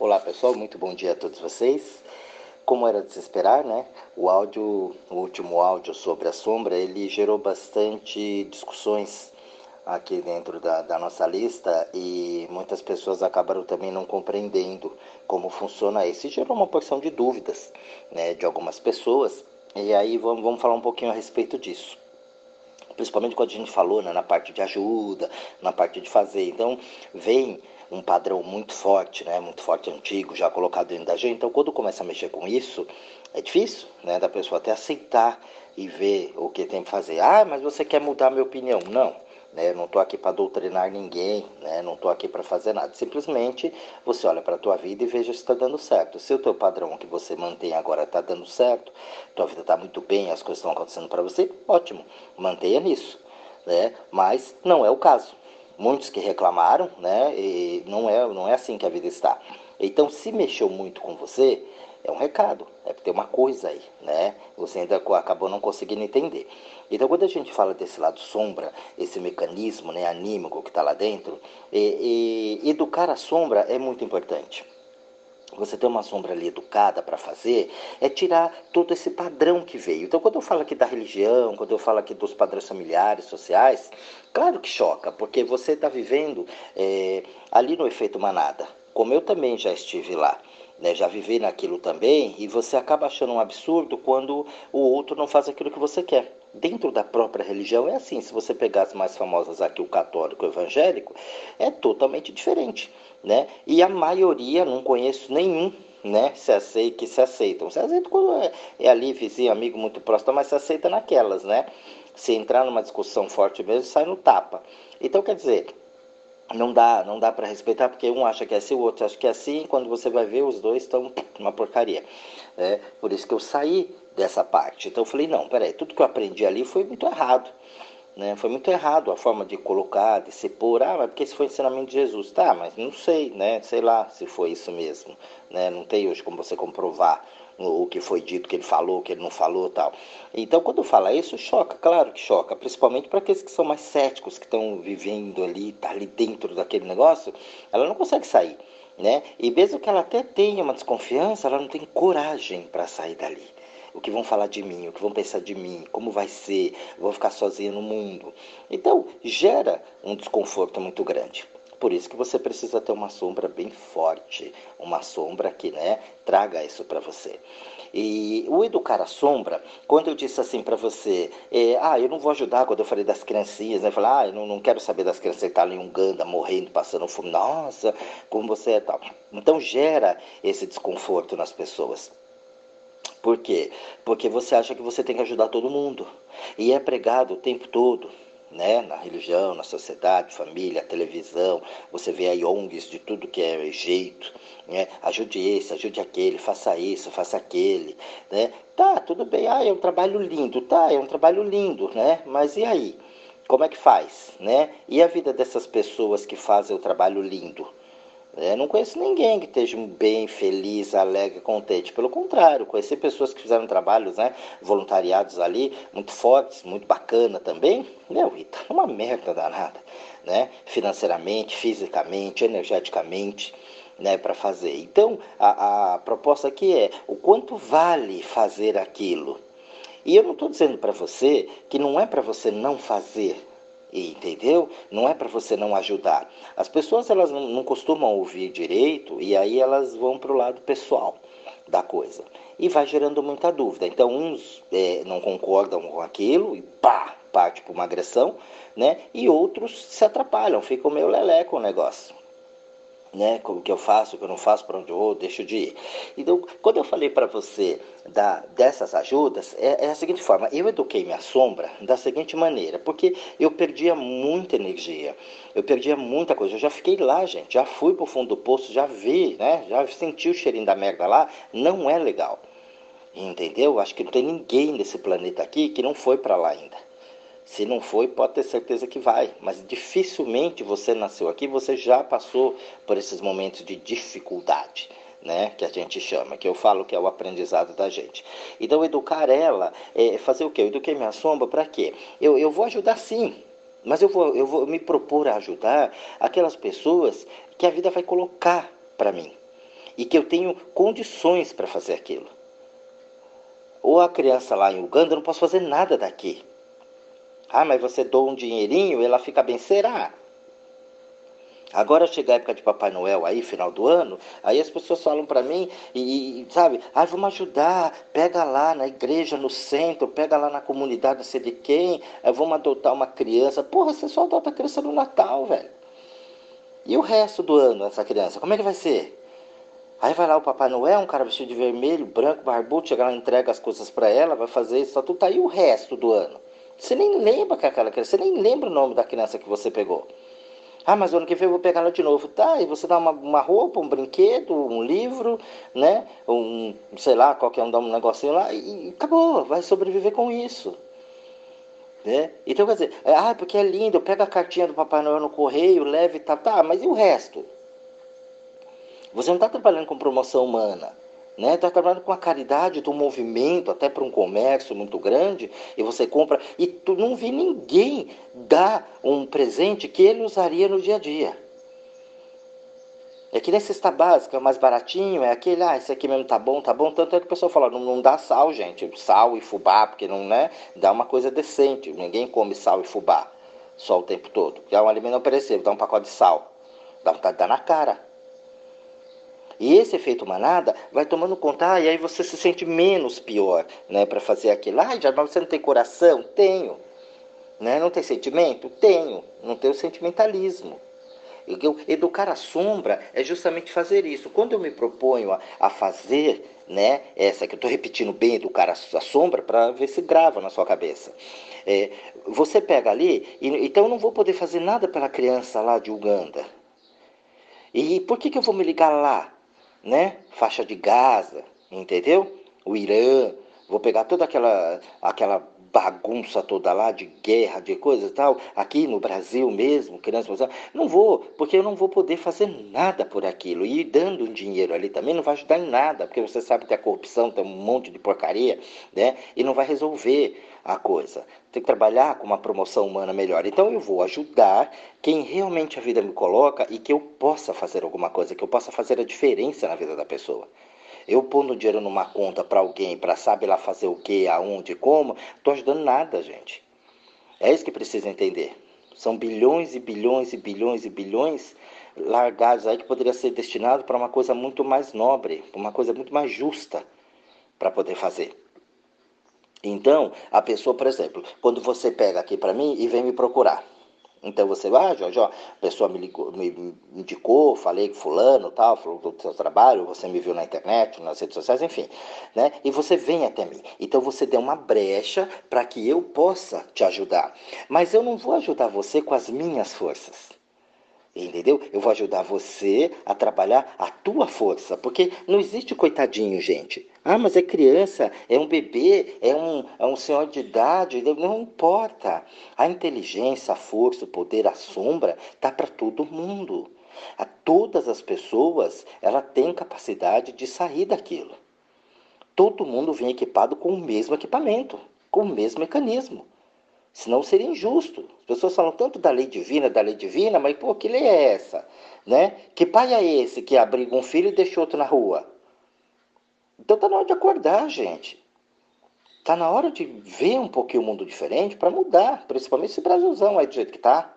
Olá pessoal, muito bom dia a todos vocês. Como era de se esperar, né? O áudio, o último áudio sobre a sombra, ele gerou bastante discussões aqui dentro da, da nossa lista e muitas pessoas acabaram também não compreendendo como funciona isso. E gerou uma porção de dúvidas, né, de algumas pessoas. E aí vamos, vamos falar um pouquinho a respeito disso principalmente quando a gente falou né, na parte de ajuda, na parte de fazer. Então, vem um padrão muito forte, né, muito forte antigo, já colocado dentro da gente. Então, quando começa a mexer com isso, é difícil, né, da pessoa até aceitar e ver o que tem que fazer. Ah, mas você quer mudar a minha opinião? Não. Né, não estou aqui para doutrinar ninguém, né, não estou aqui para fazer nada. Simplesmente você olha para a tua vida e veja se está dando certo. Se o teu padrão que você mantém agora está dando certo, tua vida está muito bem, as coisas estão acontecendo para você, ótimo, mantenha nisso. Né? Mas não é o caso muitos que reclamaram, né? E não é, não é assim que a vida está. Então, se mexeu muito com você, é um recado, é ter uma coisa aí, né? Você ainda acabou não conseguindo entender. Então, quando a gente fala desse lado sombra, esse mecanismo né, anímico que está lá dentro, e, e educar a sombra é muito importante você ter uma sombra ali educada para fazer, é tirar todo esse padrão que veio. Então, quando eu falo aqui da religião, quando eu falo aqui dos padrões familiares, sociais, claro que choca, porque você está vivendo é, ali no efeito manada, como eu também já estive lá. Né, já vivi naquilo também, e você acaba achando um absurdo quando o outro não faz aquilo que você quer. Dentro da própria religião é assim, se você pegar as mais famosas aqui, o católico o evangélico, é totalmente diferente né? E a maioria, não conheço nenhum, né? Se aceita, que se aceitam. Se aceita quando é, é ali, vizinho, amigo muito próximo, mas se aceita naquelas, né? Se entrar numa discussão forte mesmo, sai no tapa. Então, quer dizer, não dá, não dá para respeitar porque um acha que é assim, o outro acha que é assim, quando você vai ver os dois estão uma porcaria. É, por isso que eu saí dessa parte. Então eu falei, não, peraí, tudo que eu aprendi ali foi muito errado. Né? Foi muito errado a forma de colocar, de se pôr, ah, mas porque esse foi o ensinamento de Jesus. Tá, mas não sei, né? Sei lá se foi isso mesmo. Né? Não tem hoje como você comprovar o que foi dito, que ele falou, que ele não falou tal. Então, quando fala isso, choca, claro que choca, principalmente para aqueles que são mais céticos, que estão vivendo ali, tá ali dentro daquele negócio, ela não consegue sair. Né? E mesmo que ela até tenha uma desconfiança, ela não tem coragem para sair dali o que vão falar de mim, o que vão pensar de mim, como vai ser, vou ficar sozinha no mundo. Então, gera um desconforto muito grande. Por isso que você precisa ter uma sombra bem forte, uma sombra que, né, traga isso para você. E o educar a sombra, quando eu disse assim para você, é, ah, eu não vou ajudar quando eu falei das criancinhas, né? Falar, ah, eu não, não quero saber das crianças que estão tá em Uganda, morrendo, passando fome, nossa, como você é tal. Então gera esse desconforto nas pessoas. Por quê? Porque você acha que você tem que ajudar todo mundo. E é pregado o tempo todo, né? Na religião, na sociedade, família, televisão. Você vê aí ONGs de tudo que é jeito, né? Ajude esse, ajude aquele, faça isso, faça aquele, né? Tá, tudo bem. Ah, é um trabalho lindo. Tá, é um trabalho lindo, né? Mas e aí? Como é que faz, né? E a vida dessas pessoas que fazem o trabalho lindo? É, não conheço ninguém que esteja bem, feliz, alegre, contente. Pelo contrário, conheci pessoas que fizeram trabalhos, né, voluntariados ali, muito fortes, muito bacana também. Meu, e tá uma merda danada, né? Financeiramente, fisicamente, energeticamente, né, para fazer. Então, a, a proposta aqui é o quanto vale fazer aquilo. E eu não estou dizendo para você que não é para você não fazer, Entendeu? Não é para você não ajudar. As pessoas elas não, costumam ouvir direito e aí elas vão para o lado pessoal da coisa. E vai gerando muita dúvida. Então, uns é, não concordam com aquilo e pá, parte para uma agressão, né? E outros se atrapalham, ficam meio lelé com o negócio né? O que eu faço, o que eu não faço, para onde eu vou, deixo de ir. Então, quando eu falei para você da, dessas ajudas, é, é, a seguinte forma: eu eduquei minha sombra da seguinte maneira, porque eu perdia muita energia, eu perdia muita coisa. Eu já fiquei lá, gente, já fui para o fundo do poço, já vi, né? Já senti o cheirinho da merda lá, não é legal. Entendeu? Acho que não tem ninguém nesse planeta aqui que não foi para lá ainda. Se não foi, pode ter certeza que vai. Mas dificilmente você nasceu aqui, você já passou por esses momentos de dificuldade. Né, que a gente chama, que eu falo que é o aprendizado da gente. Então, educar ela, é fazer o quê? Eu eduquei minha sombra para quê? Eu, eu vou ajudar sim, mas eu vou, eu vou me propor a ajudar aquelas pessoas que a vida vai colocar para mim. e que eu tenho condições para fazer aquilo. Ou a criança lá em Uganda, eu não posso fazer nada daqui. Ah, mas você doa um dinheirinho, ela fica bem, será? Agora chega a época de Papai Noel aí, final do ano, aí as pessoas falam para mim e, e, sabe, ah, vamos ajudar, pega lá na igreja, no centro, pega lá na comunidade, não sei de quem, eh, vamos adotar uma criança. Porra, você só adota a criança no Natal, velho. E o resto do ano, essa criança, como é que vai ser? Aí vai lá o Papai Noel, um cara vestido de vermelho, branco, barbudo, chega lá, entrega as coisas para ela, vai fazer isso, tudo, tá aí o resto do ano. Você nem lembra que aquela criança, você nem lembra o nome da criança que você pegou. Ah, mas ano que vem eu vou pegar ela de novo. Tá, e você dá uma, uma roupa, um brinquedo, um livro, né? Um, sei lá, qualquer um dá um negocinho lá e, e acabou, vai sobreviver com isso. Né? Então, quer dizer, é, ah, porque é lindo, pega a cartinha do Papai Noel no correio, leve e tá, tá, mas e o resto? Você não está trabalhando com promoção humana né? Está trabalhando com a caridade do movimento, até para um comércio muito grande, e você compra, e tu não vi ninguém dar um presente que ele usaria no dia a dia. É que nem cesta básica, mais baratinho, é aquele, ah, esse aqui mesmo tá bom, tá bom. Tanto é que o pessoal fala, não, não dá sal, gente, sal e fubá, porque não, né? Dá uma coisa decente. Ninguém come sal e fubá só o tempo todo. É um alimento não perecível, dá um pacote de sal. Dá vontade de dar na cara. E esse efeito manada vai tomando conta, ah, e aí você se sente menos pior, né, para fazer aquilo. Ah, já você não tem coração? Tenho. Né? Não tem sentimento? Tenho. Não tenho sentimentalismo. Educar a sombra é justamente fazer isso. Quando eu me proponho a, a fazer, né, essa que eu estou repetindo bem, educar a, a sombra, para ver se grava na sua cabeça. É, você pega ali, e, então eu não vou poder fazer nada pela criança lá de Uganda. E por que, que eu vou me ligar lá? Né? Faixa de Gaza, entendeu? O Irã, vou pegar toda aquela aquela bagunça toda lá de guerra, de coisa e tal, aqui no Brasil mesmo, criança, não vou, porque eu não vou poder fazer nada por aquilo. E dando um dinheiro ali também não vai ajudar em nada, porque você sabe que a corrupção tem um monte de porcaria, né? E não vai resolver a coisa. Tem que trabalhar com uma promoção humana melhor. Então eu vou ajudar quem realmente a vida me coloca e que eu possa fazer alguma coisa, que eu possa fazer a diferença na vida da pessoa. Eu pondo dinheiro numa conta para alguém, para saber lá fazer o que, aonde, como, estou ajudando nada, gente. É isso que precisa entender. São bilhões e bilhões e bilhões e bilhões largados aí que poderia ser destinado para uma coisa muito mais nobre, uma coisa muito mais justa para poder fazer. Então, a pessoa, por exemplo, quando você pega aqui para mim e vem me procurar, então você vai, ah, Jorge, ó, a pessoa me, ligou, me indicou, falei com fulano, tal, falou do seu trabalho, você me viu na internet, nas redes sociais, enfim, né? E você vem até mim. Então você deu uma brecha para que eu possa te ajudar. Mas eu não vou ajudar você com as minhas forças. Entendeu? Eu vou ajudar você a trabalhar a tua força, porque não existe coitadinho, gente. Ah, mas é criança, é um bebê, é um, é um senhor de idade, não importa. A inteligência, a força, o poder, a sombra, tá para todo mundo. A todas as pessoas, ela tem capacidade de sair daquilo. Todo mundo vem equipado com o mesmo equipamento, com o mesmo mecanismo. Senão seria injusto. As pessoas falam tanto da lei divina, da lei divina, mas pô, que lei é essa? Né? Que pai é esse que abriga um filho e deixa outro na rua? Então tá na hora de acordar, gente. Tá na hora de ver um pouquinho o mundo diferente para mudar, principalmente esse Brasilzão aí do jeito que tá.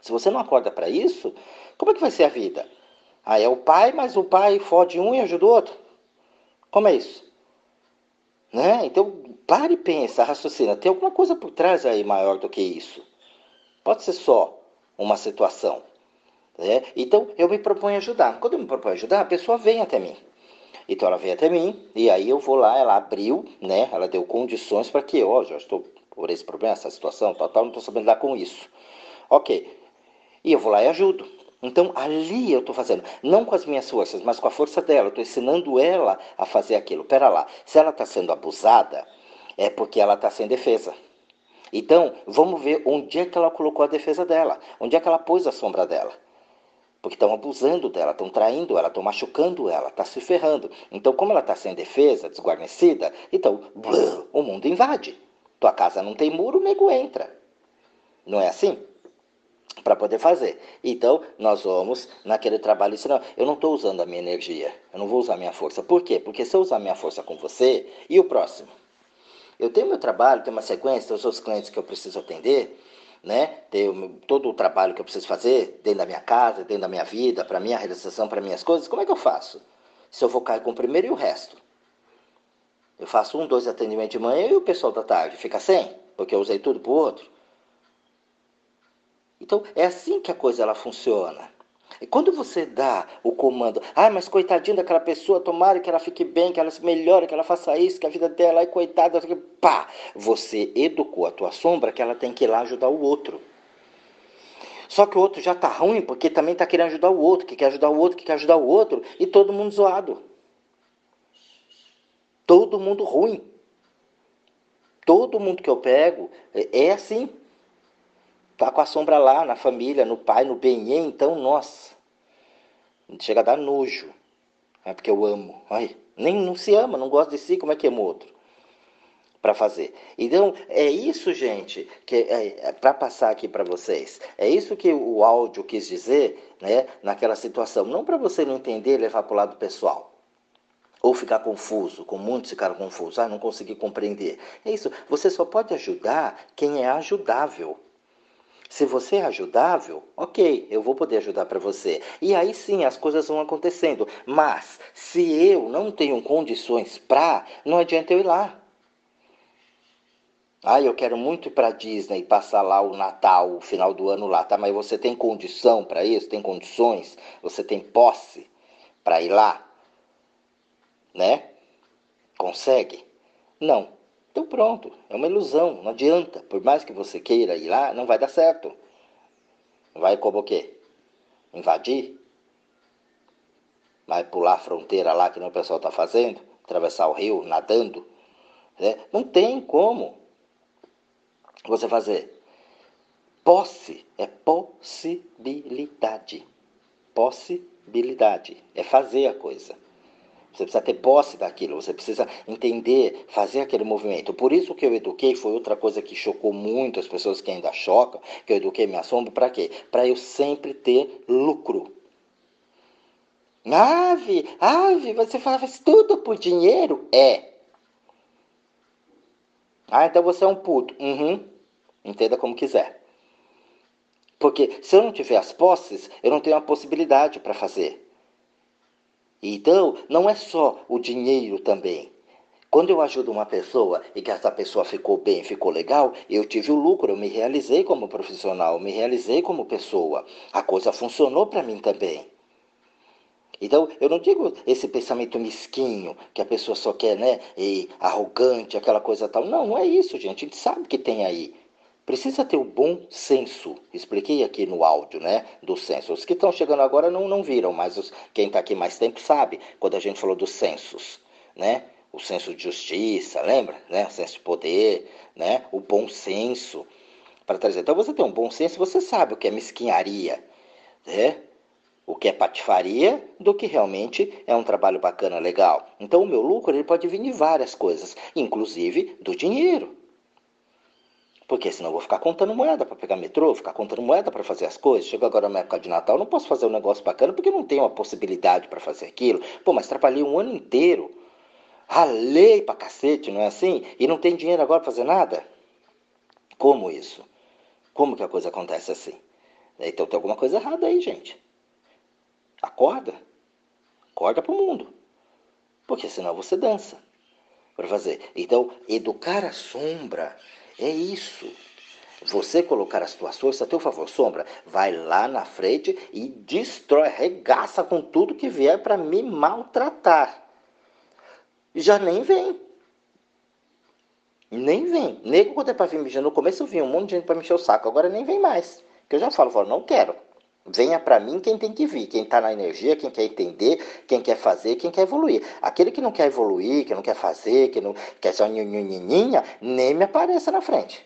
Se você não acorda para isso, como é que vai ser a vida? Ah, é o pai, mas o pai fode um e ajuda o outro. Como é isso? Né? Então, pare e pensa, raciocina. Tem alguma coisa por trás aí maior do que isso. Pode ser só uma situação. Né? Então, eu me proponho ajudar. Quando eu me proponho ajudar, a pessoa vem até mim. Então, ela vem até mim, e aí eu vou lá, ela abriu, né? Ela deu condições para que, ó, já estou por esse problema, essa situação, tal, tal, não estou sabendo lidar com isso. Ok. E eu vou lá e ajudo. Então ali eu estou fazendo, não com as minhas forças, mas com a força dela. Estou ensinando ela a fazer aquilo. Pera lá, se ela está sendo abusada, é porque ela está sem defesa. Então vamos ver onde é que ela colocou a defesa dela, onde é que ela pôs a sombra dela. Porque estão abusando dela, estão traindo ela, estão machucando ela, está se ferrando. Então, como ela está sem defesa, desguarnecida, então blum, o mundo invade. Tua casa não tem muro, o nego entra. Não é assim? Para poder fazer. Então, nós vamos naquele trabalho. Senão, eu não estou usando a minha energia, eu não vou usar a minha força. Por quê? Porque se eu usar a minha força com você, e o próximo? Eu tenho meu trabalho, tenho uma sequência, tenho os outros clientes que eu preciso atender, né? Tenho todo o trabalho que eu preciso fazer dentro da minha casa, dentro da minha vida, para minha realização, para minhas coisas. Como é que eu faço? Se eu vou cair com o primeiro e o resto? Eu faço um, dois atendimentos de manhã e o pessoal da tarde fica sem, porque eu usei tudo para o outro. Então, é assim que a coisa ela funciona. E quando você dá o comando, ah, mas coitadinho daquela pessoa, tomara que ela fique bem, que ela se melhore, que ela faça isso, que a vida dela é coitada, pá, você educou a tua sombra que ela tem que ir lá ajudar o outro. Só que o outro já está ruim porque também está querendo ajudar o outro, que quer ajudar o outro, que quer ajudar o outro, e todo mundo zoado. Todo mundo ruim. Todo mundo que eu pego é, é assim. Tá com a sombra lá, na família, no pai, no bem, então, nossa. Chega a dar nojo. É porque eu amo. Ai, nem não se ama, não gosta de si, como é que ama o outro? Para fazer. Então, é isso, gente, que é, é para passar aqui para vocês. É isso que o áudio quis dizer, né, naquela situação. Não para você não entender e levar para o lado pessoal ou ficar confuso, como muitos ficaram confusos, ah, não consegui compreender. É isso, você só pode ajudar quem é ajudável. Se você é ajudável, ok, eu vou poder ajudar para você. E aí sim as coisas vão acontecendo. Mas se eu não tenho condições para, não adianta eu ir lá. Ah, eu quero muito ir para Disney passar lá o Natal, o final do ano lá, tá? Mas você tem condição para isso? Tem condições? Você tem posse para ir lá? Né? Consegue? Não. Então pronto, é uma ilusão, não adianta. Por mais que você queira ir lá, não vai dar certo. Vai como o quê? Invadir? Vai pular a fronteira lá que o pessoal está fazendo? Atravessar o rio nadando? Né? Não tem como você fazer. Posse é possibilidade. Possibilidade é fazer a coisa. Você precisa ter posse daquilo, você precisa entender, fazer aquele movimento. Por isso que eu eduquei, foi outra coisa que chocou muito as pessoas que ainda chocam, que eu eduquei minha sombra, para quê? Para eu sempre ter lucro. Ave, ave, você faz tudo por dinheiro? É. Ah, então você é um puto. Uhum. Entenda como quiser. Porque se eu não tiver as posses, eu não tenho a possibilidade para fazer. Então, não é só o dinheiro também. Quando eu ajudo uma pessoa e que essa pessoa ficou bem, ficou legal, eu tive o lucro, eu me realizei como profissional, me realizei como pessoa. A coisa funcionou para mim também. Então, eu não digo esse pensamento mesquinho, que a pessoa só quer, né, e arrogante, aquela coisa tal. Não, não é isso, gente. A gente sabe que tem aí. Precisa ter o bom senso. Expliquei aqui no áudio, né, do senso. Os que estão chegando agora não, não viram, mas os, quem está aqui mais tempo sabe quando a gente falou dos sensos, né? O senso de justiça, lembra? Né? O senso de poder, né? O bom senso para trazer. Então você tem um bom senso, você sabe o que é mesquinharia, né? O que é patifaria do que realmente é um trabalho bacana, legal. Então o meu lucro ele pode vir de várias coisas, inclusive do dinheiro. Porque senão eu vou ficar contando moeda para pegar metrô, ficar contando moeda para fazer as coisas. Chega agora na época de Natal, não posso fazer um negócio bacana porque não tenho a possibilidade para fazer aquilo. Pô, mas trabalhei um ano inteiro. Ralei pra cacete, não é assim? E não tem dinheiro agora para fazer nada? Como isso? Como que a coisa acontece assim? Então tem alguma coisa errada aí, gente. Acorda. Acorda pro mundo. Porque senão você dança para fazer. Então, educar a sombra é isso. Você colocar as tuas forças a teu favor, sombra, vai lá na frente e destrói, regaça com tudo que vier para me maltratar. Já nem vem. Nem vem. Nego quando é para vir mexer no começo eu vinha um monte de gente para mexer o saco, agora nem vem mais. Que eu já falo, falo, não quero. Venha para mim quem tem que vir, quem está na energia, quem quer entender, quem quer fazer, quem quer evoluir. Aquele que não quer evoluir, que não quer fazer, que não quer só nhinhinhinha, nem me apareça na frente.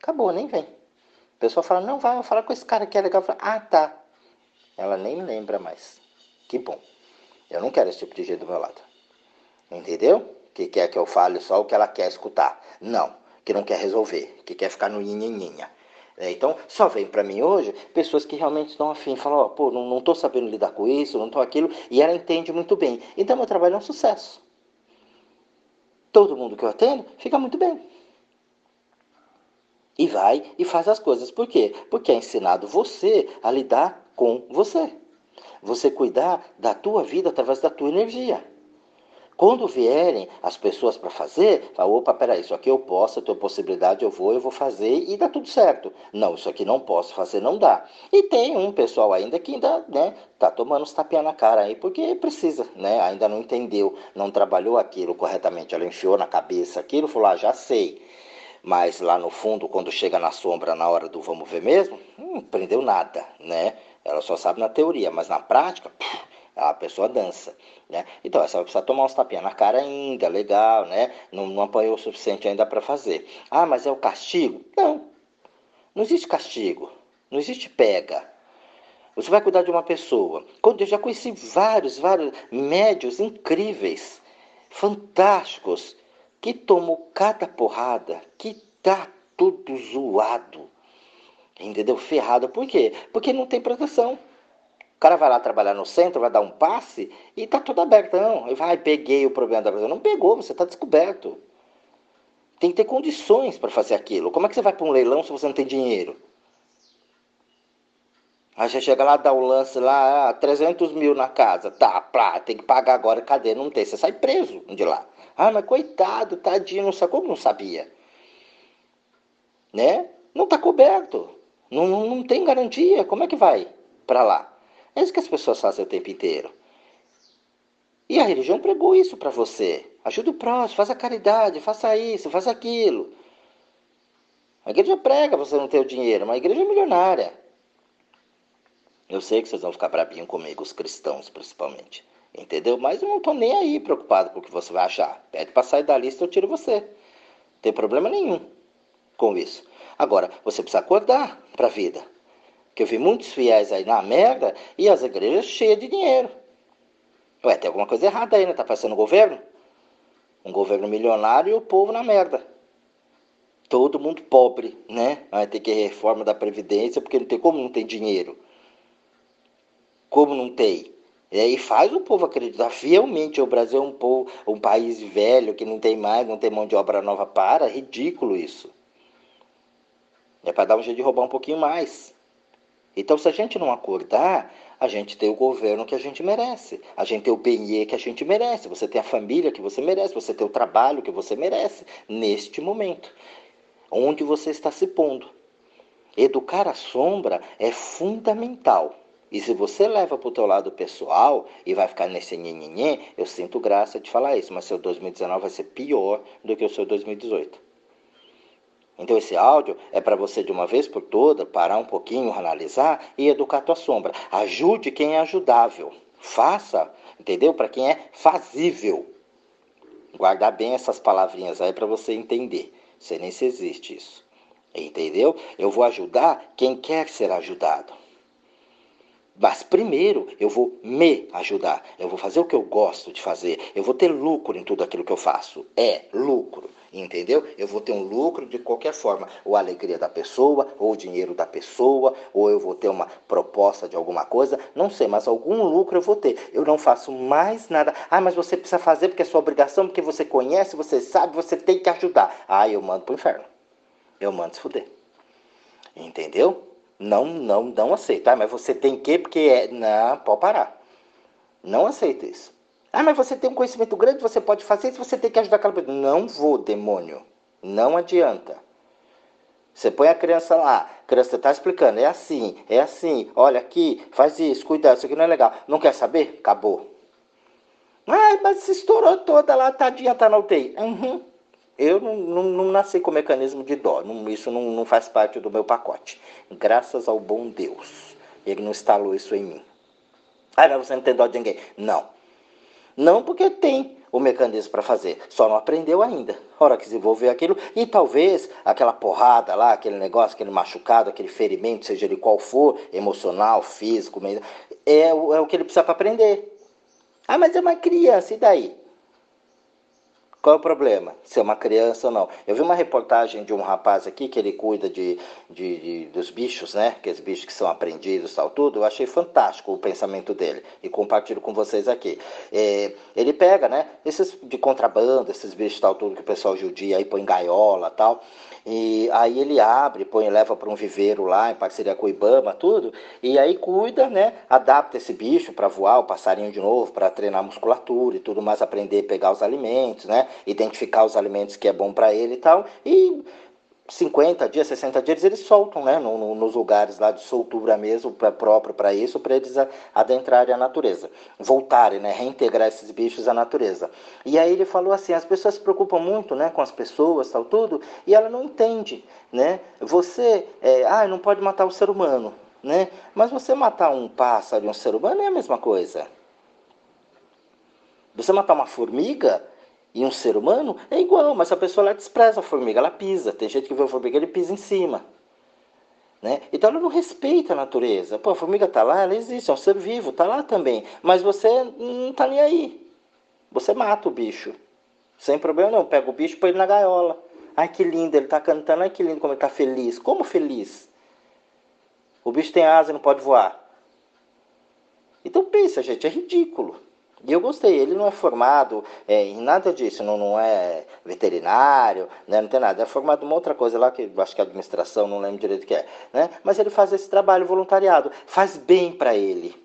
Acabou, nem vem. A pessoa fala, não, vai, falar com esse cara que é legal. Falo, ah, tá. Ela nem lembra mais. Que bom. Eu não quero esse tipo de gente do meu lado. Entendeu? Que quer que eu fale só o que ela quer escutar. Não. Que não quer resolver. Que quer ficar no nhinhinhinha. É, então, só vem para mim hoje pessoas que realmente estão afim, falam, ó, pô, não estou sabendo lidar com isso, não estou aquilo, e ela entende muito bem. Então, meu trabalho é um sucesso. Todo mundo que eu atendo fica muito bem. E vai e faz as coisas. Por quê? Porque é ensinado você a lidar com você. Você cuidar da tua vida através da tua energia. Quando vierem as pessoas para fazer, fala, opa, peraí, isso aqui eu posso, eu tenho possibilidade, eu vou, eu vou fazer e dá tudo certo. Não, isso aqui não posso fazer, não dá. E tem um pessoal ainda que ainda, né, tá tomando os tapinha na cara aí, porque precisa, né, ainda não entendeu, não trabalhou aquilo corretamente, ela enfiou na cabeça aquilo, falou, ah, já sei. Mas lá no fundo, quando chega na sombra, na hora do vamos ver mesmo, não aprendeu nada, né? Ela só sabe na teoria, mas na prática, a pessoa dança. Né? Então, essa vai precisar tomar uns tapinhas na cara ainda, legal, né? Não, não apanhou o suficiente ainda para fazer. Ah, mas é o castigo? Não. Não existe castigo. Não existe pega. Você vai cuidar de uma pessoa. Quando eu já conheci vários, vários médios incríveis, fantásticos, que tomou cada porrada, que tá tudo zoado. Entendeu? Ferrado. Por quê? Porque não tem proteção cara vai lá trabalhar no centro, vai dar um passe e tá tudo aberto. Não, ele vai, peguei o problema da pessoa. Não pegou, você está descoberto. Tem que ter condições para fazer aquilo. Como é que você vai para um leilão se você não tem dinheiro? Aí você chega lá, dá o um lance lá, 300 ah, mil na casa. Tá, plá, tem que pagar agora, cadê? Não tem, você sai preso de lá. Ah, mas coitado, tadinho, não sabe como não sabia? Né? Não tá coberto. Não, não, não tem garantia. Como é que vai para lá? É isso que as pessoas fazem o tempo inteiro. E a religião pregou isso para você. Ajuda o próximo, faça caridade, faça isso, faça aquilo. A igreja prega você não ter o dinheiro, mas a igreja é milionária. Eu sei que vocês vão ficar brabinhos comigo, os cristãos principalmente. Entendeu? Mas eu não estou nem aí preocupado com o que você vai achar. Pede para sair da lista, eu tiro você. Não tem problema nenhum com isso. Agora, você precisa acordar para a vida. Que eu vi muitos fiéis aí na merda e as igrejas cheias de dinheiro. Ué, tem alguma coisa errada aí, né? Tá passando o governo? Um governo milionário e o povo na merda. Todo mundo pobre, né? Vai ter que reforma da Previdência porque não tem como não tem dinheiro. Como não tem? E aí faz o povo acreditar fielmente o Brasil é um, povo, um país velho que não tem mais, não tem mão de obra nova para. Ridículo isso. É para dar um jeito de roubar um pouquinho mais. Então, se a gente não acordar, a gente tem o governo que a gente merece, a gente tem o PNE que a gente merece, você tem a família que você merece, você tem o trabalho que você merece, neste momento, onde você está se pondo. Educar a sombra é fundamental. E se você leva para o teu lado pessoal e vai ficar nesse nhenhenhê, eu sinto graça de falar isso, mas seu 2019 vai ser pior do que o seu 2018. Então esse áudio é para você de uma vez por toda parar um pouquinho, analisar e educar tua sombra. Ajude quem é ajudável. Faça, entendeu? Para quem é fazível. Guardar bem essas palavrinhas aí para você entender. Sei nem se existe isso. Entendeu? Eu vou ajudar quem quer ser ajudado. Mas primeiro eu vou me ajudar. Eu vou fazer o que eu gosto de fazer. Eu vou ter lucro em tudo aquilo que eu faço. É lucro. Entendeu? Eu vou ter um lucro de qualquer forma. Ou a alegria da pessoa, ou o dinheiro da pessoa, ou eu vou ter uma proposta de alguma coisa. Não sei, mas algum lucro eu vou ter. Eu não faço mais nada. Ah, mas você precisa fazer porque é sua obrigação, porque você conhece, você sabe, você tem que ajudar. Ah, eu mando pro inferno. Eu mando se fuder. Entendeu? Não, não, não aceito. Ah, mas você tem que, porque é. Não, pode parar. Não aceito isso. Ah, mas você tem um conhecimento grande, você pode fazer isso, você tem que ajudar aquela pessoa. Não vou, demônio. Não adianta. Você põe a criança lá, a criança está explicando, é assim, é assim, olha aqui, faz isso, cuidado, isso aqui não é legal. Não quer saber? Acabou. Ah, mas se estourou toda lá, tadinha, tá na UTI. Uhum. Eu não, não, não, nasci com mecanismo de dó, não, isso não, não faz parte do meu pacote. Graças ao bom Deus, Ele não instalou isso em mim. Ah, mas você não tem dó de ninguém. Não. Não porque tem o mecanismo para fazer, só não aprendeu ainda. Hora que desenvolver aquilo, e talvez aquela porrada lá, aquele negócio, aquele machucado, aquele ferimento, seja ele qual for, emocional, físico, é, é o que ele precisa para aprender. Ah, mas é uma criança, e daí? Qual é o problema? Ser uma criança ou não? Eu vi uma reportagem de um rapaz aqui que ele cuida de, de, de dos bichos, né? Aqueles bichos que são aprendidos tal, tudo. Eu achei fantástico o pensamento dele e compartilho com vocês aqui. É, ele pega, né? Esses de contrabando, esses bichos tal, tudo que o pessoal judia aí põe em gaiola tal. E aí ele abre, põe, leva para um viveiro lá, em parceria com o Ibama, tudo, e aí cuida, né? Adapta esse bicho para voar, o passarinho de novo, para treinar musculatura e tudo mais, aprender a pegar os alimentos, né? Identificar os alimentos que é bom para ele e tal. E 50 dias, 60 dias, eles soltam, né, no, no, nos lugares lá de soltura mesmo, pra, próprio para isso, para eles adentrarem a natureza, voltarem, né, reintegrar esses bichos à natureza. E aí ele falou assim, as pessoas se preocupam muito, né, com as pessoas, tal, tudo, e ela não entende, né, você, é, ah, não pode matar o ser humano, né, mas você matar um pássaro e um ser humano é a mesma coisa. Você matar uma formiga e um ser humano é igual, mas a pessoa ela despreza a formiga, ela pisa. Tem gente que vê a formiga ele pisa em cima. Né? Então ela não respeita a natureza. Pô, a formiga está lá, ela existe, é um ser vivo, está lá também. Mas você não está nem aí. Você mata o bicho. Sem problema não. Pega o bicho e põe ele na gaiola. Ai que lindo, ele está cantando, ai que lindo como ele está feliz. Como feliz? O bicho tem asa e não pode voar. Então pensa, gente, é ridículo. E eu gostei, ele não é formado é, em nada disso, não, não é veterinário, né, não tem nada. É formado em uma outra coisa lá, que acho que é administração, não lembro direito o que é. Né? Mas ele faz esse trabalho voluntariado, faz bem para ele.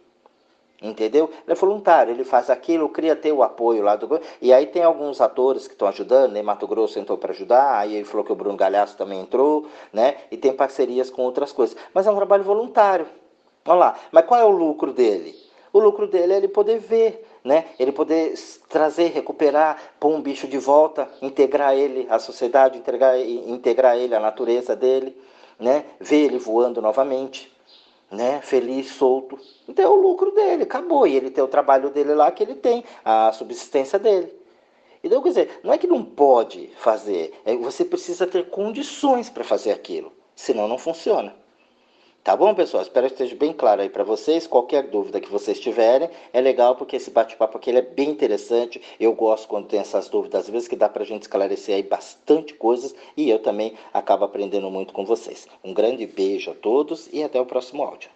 Entendeu? Ele é voluntário, ele faz aquilo, cria ter o apoio lá do. E aí tem alguns atores que estão ajudando, né? Mato Grosso entrou para ajudar, aí ele falou que o Bruno Galhaço também entrou, né? E tem parcerias com outras coisas. Mas é um trabalho voluntário. Olha lá. Mas qual é o lucro dele? O lucro dele é ele poder ver né? Ele poder trazer, recuperar, pôr um bicho de volta, integrar ele à sociedade, integrar, integrar ele à natureza dele, né? Ver ele voando novamente, né? Feliz, solto. Então é o lucro dele, acabou. E ele tem o trabalho dele lá que ele tem, a subsistência dele. Então, quer dizer, não é que não pode fazer, é você precisa ter condições para fazer aquilo, senão não funciona. Tá bom, pessoal? Espero que esteja bem claro aí para vocês. Qualquer dúvida que vocês tiverem, é legal porque esse bate-papo aqui é bem interessante. Eu gosto quando tem essas dúvidas, às vezes que dá para a gente esclarecer aí bastante coisas e eu também acabo aprendendo muito com vocês. Um grande beijo a todos e até o próximo áudio.